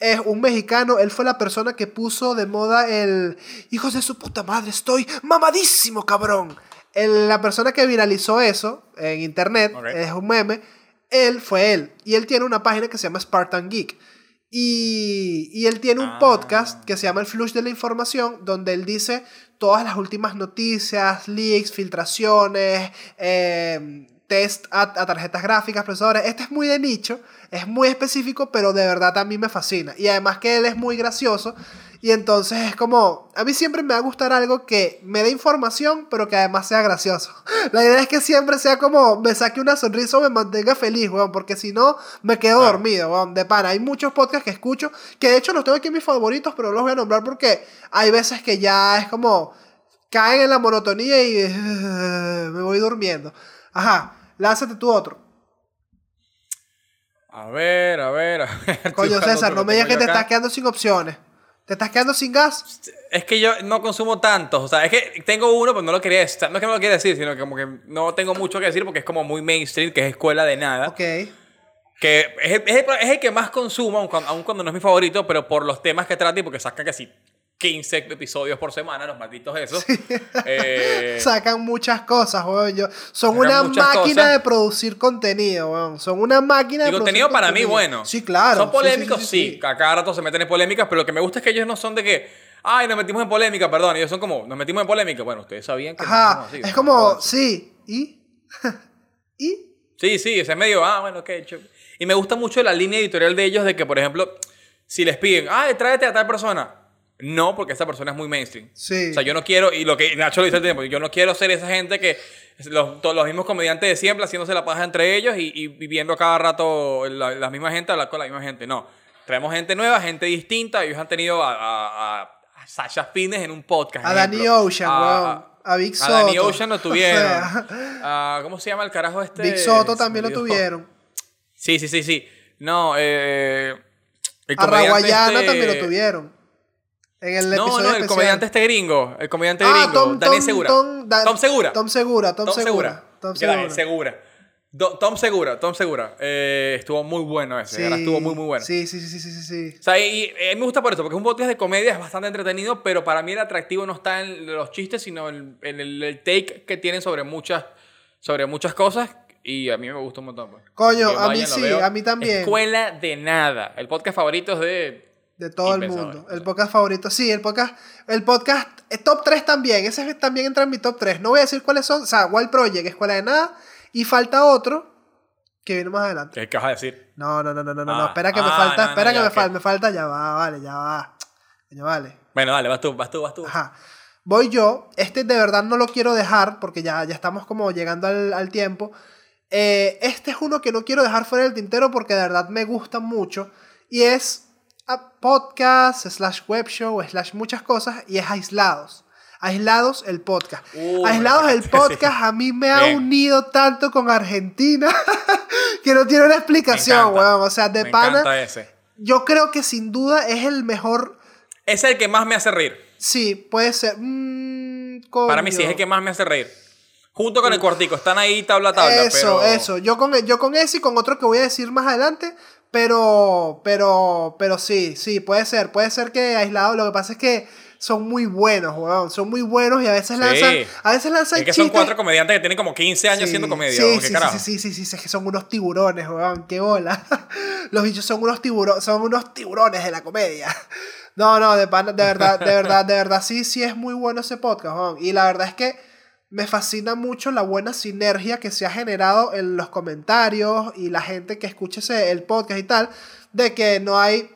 es un mexicano, él fue la persona que puso de moda el hijos de su puta madre, estoy mamadísimo, cabrón. El- la persona que viralizó eso en internet, es un meme, él fue él. Y él tiene una página que se llama Spartan Geek. Y, y él tiene un Ah. podcast que se llama El Flush de la Información, donde él dice todas las últimas noticias, leaks, filtraciones, eh, test a, a tarjetas gráficas, procesadores. Este es muy de nicho, es muy específico, pero de verdad a mí me fascina. Y además que él es muy gracioso. Y entonces es como, a mí siempre me va a gustar algo que me dé información, pero que además sea gracioso. La idea es que siempre sea como, me saque una sonrisa o me mantenga feliz, weón, porque si no, me quedo Claro. dormido, weón, de pana. Hay muchos podcasts que escucho, que de hecho los tengo aquí en mis favoritos, pero no los voy a nombrar porque hay veces que ya es como, caen en la monotonía y me voy durmiendo. Ajá, lánzate tú otro. A ver, a ver, a ver. Coño, César, no me digas que te estás quedando sin opciones. ¿Te estás quedando sin gas? Es que yo no consumo tantos. O sea, es que tengo uno, pero no lo quería decir. No es que no lo quiera decir, sino que como que no tengo mucho que decir porque es como muy mainstream, que es escuela de nada. Ok. Que es el, es el- es el que más consumo, aun cuando, aun cuando no es mi favorito, pero por los temas que trata y porque sacan casi 15 episodios por semana, los malditos esos. Eh, Sacan muchas cosas, weón. Yo- son una máquina cosas. de producir contenido, weón. Son una máquina de y producir contenido para mí bueno. Sí, claro. Son Sí, sí, polémicos, sí, sí, sí. A cada rato se meten en polémicas, pero lo que me gusta es que ellos no son de que, ay, nos metimos en polémica, perdón. Ellos son como, nos metimos en polémica. Bueno, ustedes sabían que. Ajá. así, es como, sí. ¿Y? ¿Y? Sí, sí, ese es medio, ah, bueno, ok. ch- Y me gusta mucho la línea editorial de ellos de que, por ejemplo, si les piden, ah, tráete a tal persona. No, porque esa persona es muy mainstream. Sí. O sea, yo no quiero, y lo que Nacho lo dice al tiempo, yo no quiero ser esa gente que los, todos los mismos comediantes de siempre haciéndose la paja entre ellos y, y viviendo cada rato la, la misma gente, hablar con la misma gente. No. Traemos gente nueva, gente distinta. Ellos han tenido a, a, a- a Sasha Fines en un podcast. A Danny. Ocean, A- weón. A Big A Danny Soto. Ocean lo tuvieron. O sea, ¿Cómo se llama el carajo este? Big Soto también lo tuvieron. Sí, sí, sí, sí. No, eh. El A Raguayana este- también lo tuvieron. En el No, episodio no, el especial. comediante este gringo. El comediante Ah, gringo. Tom, Daniel Tom, Segura. Tom, Da- Tom Segura. Tom Segura, Tom, Tom Segura. Tom Segura. Tom Segura, Tom Segura. Eh, estuvo muy bueno ese. ahora estuvo muy, muy bueno. Sí, sí, sí, sí, sí, sí, sí. O sea, y, y a mí me gusta por eso, porque es un podcast de comedia, es bastante entretenido, pero para mí el atractivo no está en los chistes, sino en, en el, el take que tienen sobre muchas, sobre muchas cosas. Y a mí me gusta un montón. pues. Coño, a mí sí, a mí también. Escuela de nada. El podcast favorito es de... De todo el mundo. El podcast favorito. Sí, el podcast. El podcast. eh, top 3 también. Ese también entra en mi top 3. No voy a decir cuáles son. O sea, Wild Project, Escuela de Nada. Y falta otro. Que viene más adelante. ¿Qué, vas a decir? No, no, no, no, no, no. Ah, Espera que me ah, falta. no, espera no, que ya, me falta. Me falta. Ya va, vale, ya va. Ya vale. Bueno, dale, vas tú, vas tú, vas tú. Ajá. Voy yo. Este de verdad no lo quiero dejar porque ya, ya estamos como llegando al, al tiempo. Eh, este es uno que no quiero dejar fuera del tintero porque de verdad me gusta mucho. Y es podcast, slash web show, slash muchas cosas. Y es Aislados. Aislados el podcast. Uh, Aislados el podcast a mí me ha Bien. unido tanto con Argentina que no tiene una explicación, weón. O sea, de Me pana. ese. Yo creo que sin duda es el mejor. Es el que más me hace reír. Sí, puede ser. Mm, Para mí sí es el que más me hace reír. Junto con el cuartico. Están ahí tabla tabla. Eso, pero... eso. Yo con, yo con ese y con otro que voy a decir más adelante. Pero, pero, pero sí, sí, puede ser. Puede ser que aislado. Lo que pasa es que son muy buenos, weón. Son muy buenos y a veces Sí. lanzan. A veces lanzan Es que son cuatro comediantes que tienen como 15 años Sí, haciendo comedia. Sí, ¿o ¿Qué sí, carajo? sí, sí, sí, que son unos tiburones, weón. Qué bola. Los bichos son unos tiburones, son unos tiburones de la comedia. No, no, de, de verdad, de verdad, de verdad, sí, sí es muy bueno ese podcast, weón. Y la verdad es que me fascina mucho la buena sinergia que se ha generado en los comentarios y la gente que escucha ese- el podcast y tal, de que no hay,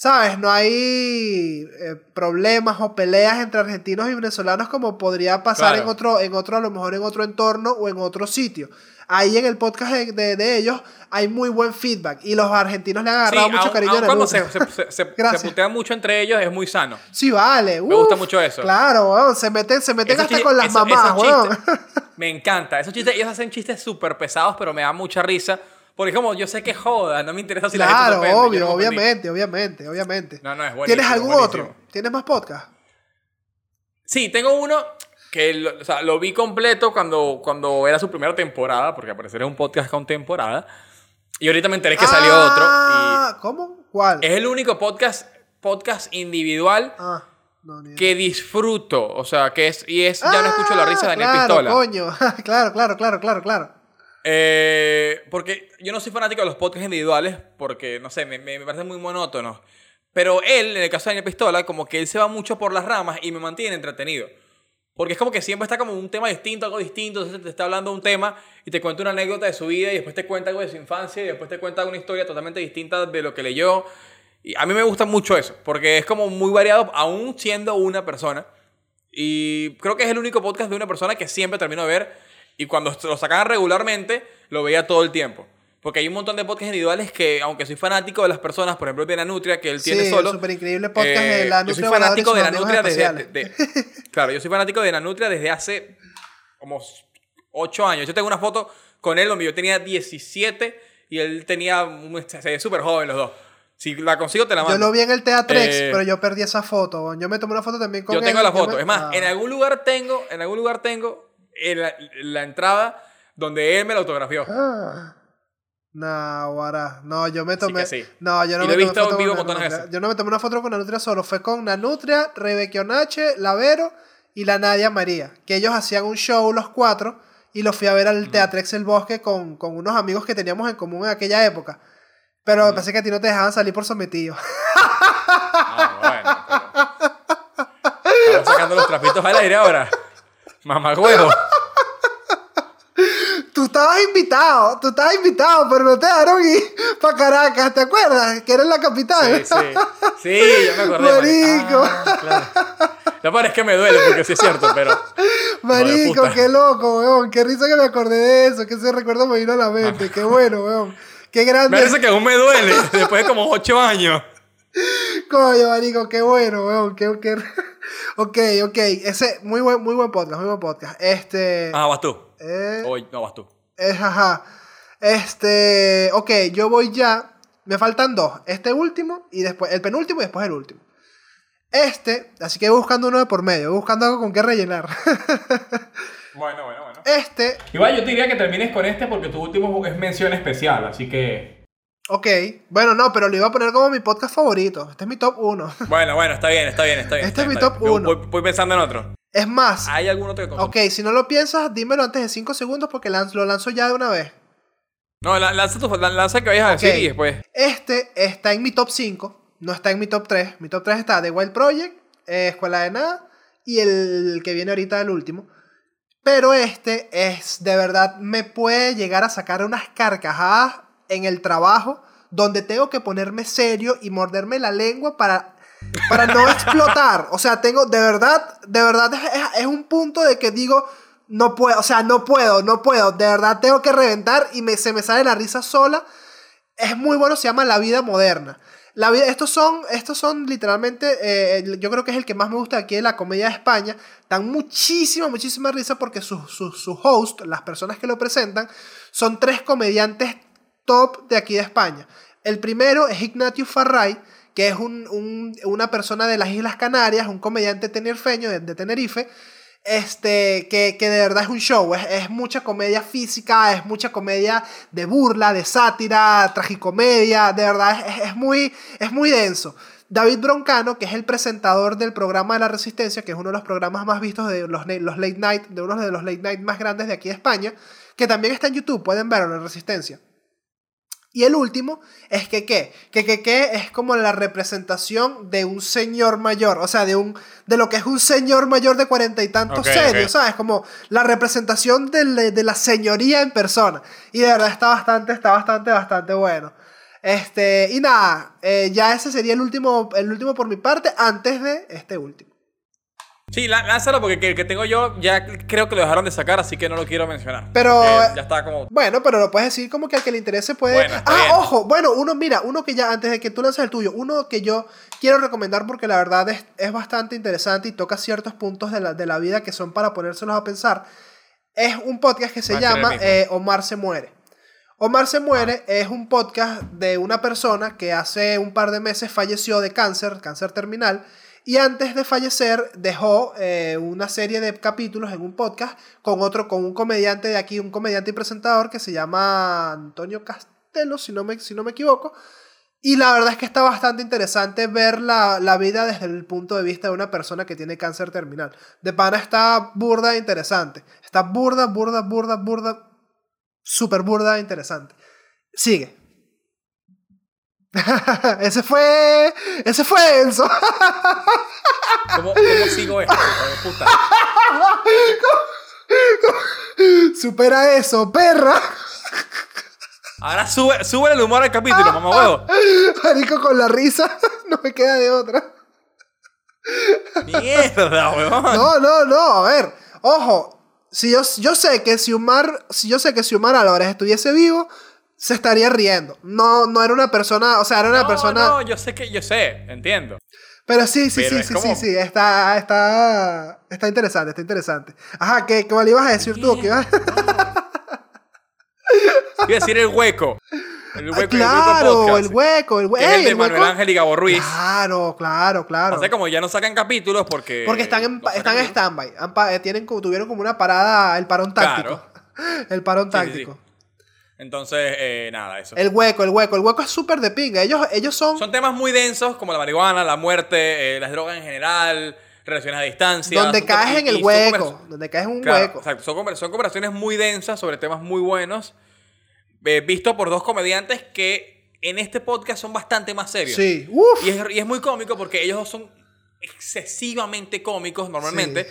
¿sabes? No hay eh, problemas o peleas entre argentinos y venezolanos como podría pasar Claro. en otro, en otro, a lo mejor en otro entorno o en otro sitio. Ahí en el podcast de, de- de ellos hay muy buen feedback y los argentinos le han Sí, agarrado mucho aun- cariño aun a cuando se, se, se, se- putean mucho entre ellos, es muy sano. Sí, vale. Me gusta uf, mucho eso. Claro, weón. Se meten, se meten Esos hasta chi- con las esos- mamás, weón. chistes, Me encanta. Esos chistes, ellos hacen chistes súper pesados, pero me da mucha risa. Porque como yo sé que joda, no me interesa si la gente se Claro, ofende, obvio, no obviamente, obviamente, obviamente. No, no, es buenísimo. ¿Tienes algún buenísimo. otro? ¿Tienes más podcast? Sí, tengo uno que lo, o sea, lo vi completo cuando, cuando era su primera temporada, porque al parecer es un podcast con temporada. Y ahorita me enteré que salió otro. Ah, ¿cómo? ¿Cuál? Y es el único podcast, podcast individual Ah, no, ni idea. que disfruto. O sea, que es. Y es. Ya no escucho la risa de Daniel claro, Pistola. coño. claro, claro, claro, claro, claro. Eh, porque yo no soy fanático de los podcasts individuales porque, no sé, me, me, me parecen muy monótonos. Pero él, en el caso de Daniel Pistola, como que él se va mucho por las ramas y me mantiene entretenido. Porque es como que siempre está como un tema distinto, algo distinto. Entonces te está hablando un tema y te cuenta una anécdota de su vida y después te cuenta algo de su infancia y después te cuenta una historia totalmente distinta de lo que leyó. Y a mí me gusta mucho eso, porque es como muy variado, aún siendo una persona. Y creo que es el único podcast de una persona que siempre termino de ver. Y cuando lo sacaban regularmente, lo veía todo el tiempo. Porque hay un montón de podcasts individuales que, aunque soy fanático de las personas, por ejemplo, de la Nutria, que él tiene sí, solo. súper increíble podcast eh, de la yo soy Nutria fanático de la Nutria desde. De- de- claro, yo soy fanático de la Nutria desde hace como 8 años. Yo tengo una foto con él donde yo tenía 17 y él tenía. Se ve súper joven los dos. Si la consigo, te la mando. Yo lo vi en el Teatrex, Eh, pero yo perdí esa foto. Yo me tomé una foto también con Yo él. tengo la foto. me- Es más, Ah. en algún lugar tengo, en algún lugar tengo en la, la entrada donde él me la autografió. Ah. No, guara. No, yo me tomé. sí. No, yo no Y me he tomé visto foto en vivo con veces. Yo no me tomé una foto con Nanutria solo. Fue con Nanutria, Rebeca Onache, Lavero y la Nadia María. Que ellos hacían un show los cuatro. Y los fui a ver al Teatrex El Bosque con, con unos amigos que teníamos en común en aquella época. Pero me parece que a ti no te dejaban salir por sometido. Ah, bueno. pero- Estamos sacando los trapitos al aire ahora. Mamá huevo. Tú estabas invitado, tú estabas invitado, pero no te dejaron ir para Caracas, ¿te acuerdas? Que era en la capital. Sí, sí. Sí, ya me acordé. Marico. Ah, claro. Lo peor es que me duele porque sí es cierto, pero. Marico, qué loco, weón. Qué risa que me acordé de eso, que ese recuerdo me vino a la mente. Qué bueno, weón. Qué Me grande. parece que aún me duele después de como 8 años. Coño, marico, qué bueno, weón. Qué, qué... ok, ok. Ese, muy buen, muy buen podcast, muy buen podcast. Este. Ah, vas tú. eh, Hoy no vas tú. Eh, ajá. Este, ok, yo voy ya. Me faltan dos. Este último y después, el penúltimo y después el último. Este, así que voy buscando uno de por medio, voy buscando algo con qué rellenar. Bueno, bueno, bueno. Este, Igual yo te diría que termines con este porque tu último es mención especial, así que. Ok. Bueno, no, pero lo iba a poner como mi podcast favorito. Este es mi top 1. Bueno, bueno, está bien, está bien, está bien. Este está es mi top está bien. uno. Voy, voy pensando en otro. Es más, ¿Hay algún otro que consumo? ok, si no lo piensas, dímelo antes de 5 segundos porque lo lanzo ya de una vez. No, la- lanza, tu, la- lanza que vayas a decir y después. Este está en mi top 5, no está en mi top 3. Mi top 3 está The Wild Project, eh, Escuela de Nada y el que viene ahorita el último. Pero este es, de verdad, me puede llegar a sacar unas carcajadas en el trabajo donde tengo que ponerme serio y morderme la lengua para, para no explotar. O sea, tengo, de verdad, de verdad, es, es- un punto de que digo, no puedo, o sea, no puedo, no puedo. De verdad tengo que reventar y me, se me sale la risa sola. Es muy bueno, se llama La Vida Moderna. La vida, estos son, estos son literalmente, eh, yo creo que es el que más me gusta aquí de la comedia de España. Dan muchísima, muchísima risa porque sus su, su host, las personas que lo presentan, son tres comediantes top de aquí de España. El primero es Ignatius Farray, que es un, un, una persona de las Islas Canarias, un comediante tenerfeño de, de Tenerife, este, que, que, de verdad es un show, es, es, mucha comedia física, es mucha comedia de burla, de sátira, tragicomedia, de verdad es, es, muy, es muy denso. David Broncano, que es el presentador del programa de la Resistencia, que es uno de los programas más vistos de los, los late night, de uno de los late night más grandes de aquí de España, que también está en YouTube, pueden verlo, la Resistencia. Y el último es que qué, que que que es como la representación de un señor mayor, o sea, de un de lo que es un señor mayor de cuarenta y tantos okay, serios, okay. ¿sabes? Como la representación de, de, la señoría en persona. Y de verdad está bastante, está bastante, bastante bueno. Este, y nada, eh, ya ese sería el último, el último por mi parte, antes de este último. Sí, lánzalo porque el que tengo yo ya creo que lo dejaron de sacar, así que no lo quiero mencionar. Pero. ya está como. Bueno, pero lo puedes decir como que al que le interese puede. Bueno, ah, bien. ojo, bueno, uno, mira, uno que ya, antes de que tú lances el tuyo, uno que yo quiero recomendar porque la verdad es, es bastante interesante y toca ciertos puntos de la, de la vida que son para ponérselos a pensar. Es un podcast que se llama eh, Omar se muere. Omar se muere es un podcast de una persona que hace un par de meses falleció de cáncer, cáncer terminal. Y antes de fallecer dejó eh, una serie de capítulos en un podcast con otro, con un comediante de aquí, un comediante y presentador que se llama Antonio Castelo, si no me, si no me equivoco. Y la verdad es que está bastante interesante ver la, la, vida desde el punto de vista de una persona que tiene cáncer terminal. De pana está burda e interesante. Está burda, burda, burda, burda, súper burda e interesante. Sigue. ese fue. Ese fue Enzo. ¿Cómo, cómo sigo esto? hijo de puta? Supera eso, perra. Ahora sube, sube el humor al capítulo, mamá huevo. Marico, con la risa no me queda de otra. Mierda, huevón. No, no, no, a ver. Ojo. Si yo, yo sé que si Omar, si yo sé que si Omar Álvarez estuviese vivo, se estaría riendo. No, no era una persona, o sea, era una no, persona. No, yo sé que, yo sé, entiendo. Pero sí, sí, Pero sí, sí, como- sí, sí, está, está, está interesante, está interesante. Ajá, ¿qué, qué le ibas a decir tú? ¿Qué ibas- Iba a decir el hueco. El hueco, Ah, claro, podcast, el hueco, el hueco. es el de Manuel Ángel y Gabo Ruiz. Claro, claro, claro. O sea, como ya no sacan capítulos porque. Porque están en, están en stand-by. Eh, tuvieron como una parada, el parón táctico. El parón Sí, sí, sí. Entonces, eh, nada, eso. El hueco, el hueco. El hueco es súper de pinga. Ellos, ellos son, Son temas muy densos como la marihuana, la muerte, eh, las drogas en general, relaciones a distancia. donde caes en el hueco. convers- Donde caes en un Claro, hueco. exacto. Son, conver- son conversaciones muy densas sobre temas muy buenos, eh, visto por dos comediantes que en este podcast son bastante más serios. Sí. Uf. Y es, y es muy cómico porque ellos son excesivamente cómicos normalmente.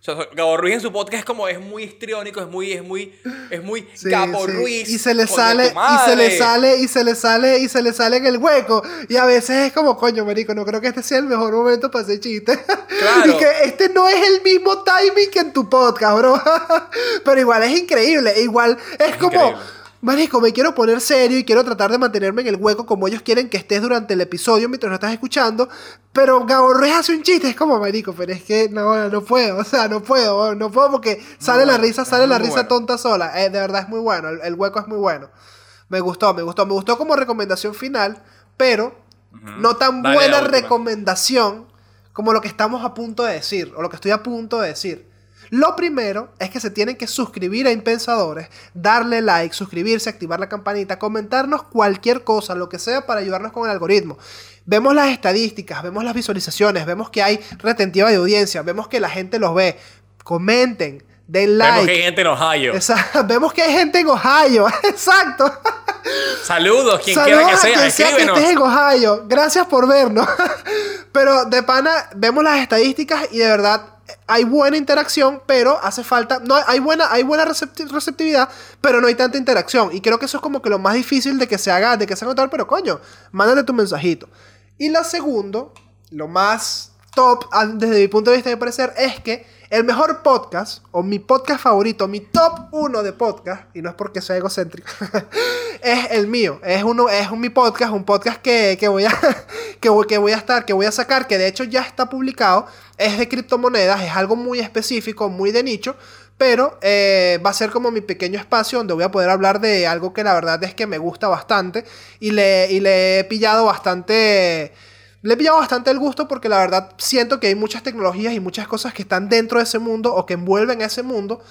O sea, Gabo Ruiz en su podcast es como, es muy histriónico, es muy, es muy, es muy Sí, Gabo sí. Ruiz. Y se le sale, y se le sale, y se le sale, y se le sale en el hueco. Y a veces es como, coño, marico, no creo que este sea el mejor momento para hacer chiste. Claro. y que este no es el mismo timing que en tu podcast, bro. Pero igual es increíble. Igual es, como, increíble. Marico, me quiero poner serio y quiero tratar de mantenerme en el hueco como ellos quieren que estés durante el episodio mientras lo estás escuchando. Pero Gabo Ruiz hace un chiste, es como, marico, pero es que no, no puedo, o sea, no puedo, no puedo porque sale la risa, sale la risa bueno. tonta sola. Eh, de verdad es muy bueno, el, el hueco es muy bueno. Me gustó, me gustó, me gustó como recomendación final, pero no tan Dale, buena recomendación como lo que estamos a punto de decir, o lo que estoy a punto de decir. Lo primero es que se tienen que suscribir a Impensadores, darle like, suscribirse, activar la campanita, comentarnos cualquier cosa, lo que sea para ayudarnos con el algoritmo. Vemos las estadísticas, vemos las visualizaciones, vemos que hay retentiva de audiencia, vemos que la gente los ve. Comenten, den Vemos like. que hay gente en Ohio. Esa- vemos que hay gente en Ohio, exacto. Saludos, quien Saludos quiera que a sea, quien sea que estés en Ohio. Gracias por vernos. Pero de pana, vemos las estadísticas y de verdad hay buena interacción, pero hace falta. No, hay buena, hay buena recepti- receptividad, pero no hay tanta interacción. Y creo que eso es como que lo más difícil de que se haga, de que se haga notar, pero coño, mándale tu mensajito. Y lo segundo, lo más top, desde mi punto de vista de parecer, es que El mejor podcast, o mi podcast favorito, mi top uno de podcast, y no es porque sea egocéntrico, es el mío. Es, uno, es un, mi podcast, un podcast que, que voy a, que voy a estar, que voy a sacar, que de hecho ya está publicado. Es de criptomonedas, es algo muy específico, muy de nicho. Pero eh, va a ser como mi pequeño espacio donde voy a poder hablar de algo que la verdad es que me gusta bastante. Y le, y le he pillado bastante le he pillado bastante el gusto porque la verdad siento que hay muchas tecnologías y muchas cosas que están dentro de ese mundo o que envuelven ese mundo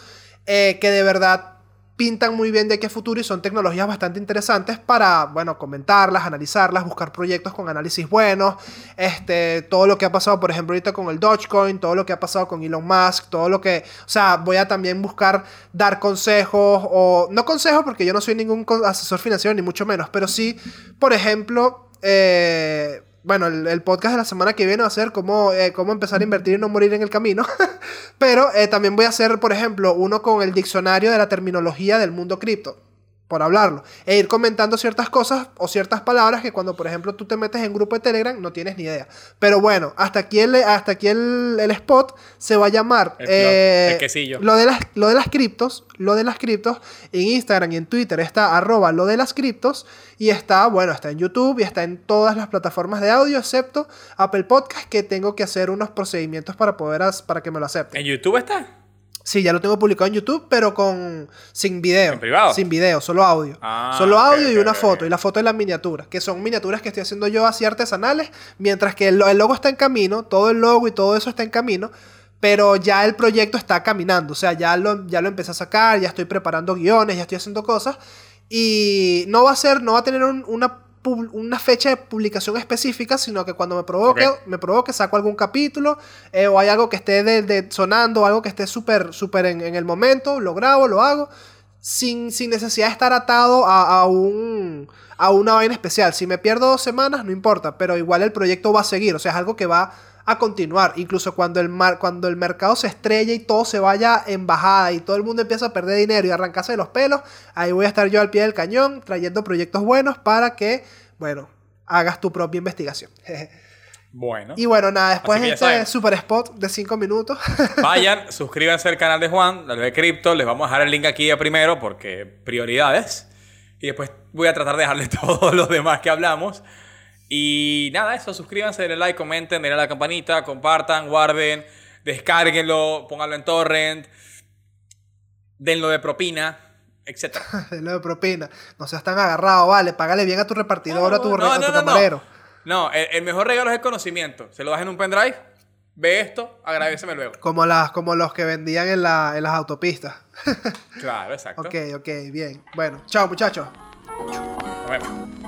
eh, que de verdad pintan muy bien de qué futuro y son tecnologías bastante interesantes para, bueno, comentarlas, analizarlas, buscar proyectos con análisis buenos, este, todo lo que ha pasado, por ejemplo, ahorita con el Dogecoin, todo lo que ha pasado con Elon Musk, todo lo que, o sea, voy a también buscar dar consejos o, no consejos porque yo no soy ningún asesor financiero ni mucho menos, pero sí, por ejemplo, eh, bueno, el, podcast de la semana que viene va a ser cómo, eh, cómo empezar a invertir y no morir en el camino. Pero eh, también voy a hacer, por ejemplo, uno con el diccionario de la terminología del mundo cripto por hablarlo. E ir comentando ciertas cosas o ciertas palabras que cuando, por ejemplo, tú te metes en grupo de Telegram no tienes ni idea. Pero bueno, hasta aquí el, hasta aquí el, spot se va a llamar eh, lo, de las, lo de las criptos. Lo de las criptos. En Instagram y en Twitter está arroba lo de las criptos. Y está, bueno, está en YouTube y está en todas las plataformas de audio, excepto Apple Podcast, que tengo que hacer unos procedimientos para poder para que me lo acepten. ¿En YouTube está? Sí, ya lo tengo publicado en YouTube, pero con sin video. ¿En privado? Sin video, solo audio. Ah, solo audio y una foto. Y la foto de las miniaturas, que son miniaturas que estoy haciendo yo así artesanales, mientras que el, el logo está en camino, todo el logo y todo eso está en camino, pero ya el proyecto está caminando. O sea, ya lo, ya lo empecé a sacar, ya estoy preparando guiones, ya estoy haciendo cosas. Y no va a ser, no va a tener un- una una fecha de publicación específica, sino que cuando me provoque, me provoque saco algún capítulo eh, o hay algo que esté de, de sonando, algo que esté súper súper en, en el momento, lo grabo, lo hago, sin, sin necesidad de estar atado a, a un, a una vaina especial. Si me pierdo dos semanas, no importa, pero igual el proyecto va a seguir, o sea, es algo que va a continuar. Incluso cuando el, mar, cuando el mercado se estrella y todo se vaya en bajada y todo el mundo empieza a perder dinero y arrancarse de los pelos, ahí voy a estar yo al pie del cañón trayendo proyectos buenos para que, bueno, hagas tu propia investigación. Bueno. y bueno, nada, después este saben. super spot de 5 minutos. Vayan, suscríbanse al canal de Juan, la de Cripto. Les vamos a dejar el link aquí primero porque prioridades. Y después voy a tratar de dejarle todos los demás que hablamos. Y nada, eso, suscríbanse, denle like, comenten, denle a la campanita, compartan, guarden, descárguenlo, pónganlo en torrent, denlo de propina, etc. de lo de propina. No seas tan agarrado, vale. Págale bien a tu repartidor, a tu, no, a no, tu no, no. camarero. No, el, el mejor regalo es el conocimiento. Se lo das en un pendrive, ve esto, agradeceme luego. Como, las, como los que vendían en, la, en las autopistas. Claro, exacto. ok, ok, bien. Bueno, chao muchachos. Nos vemos.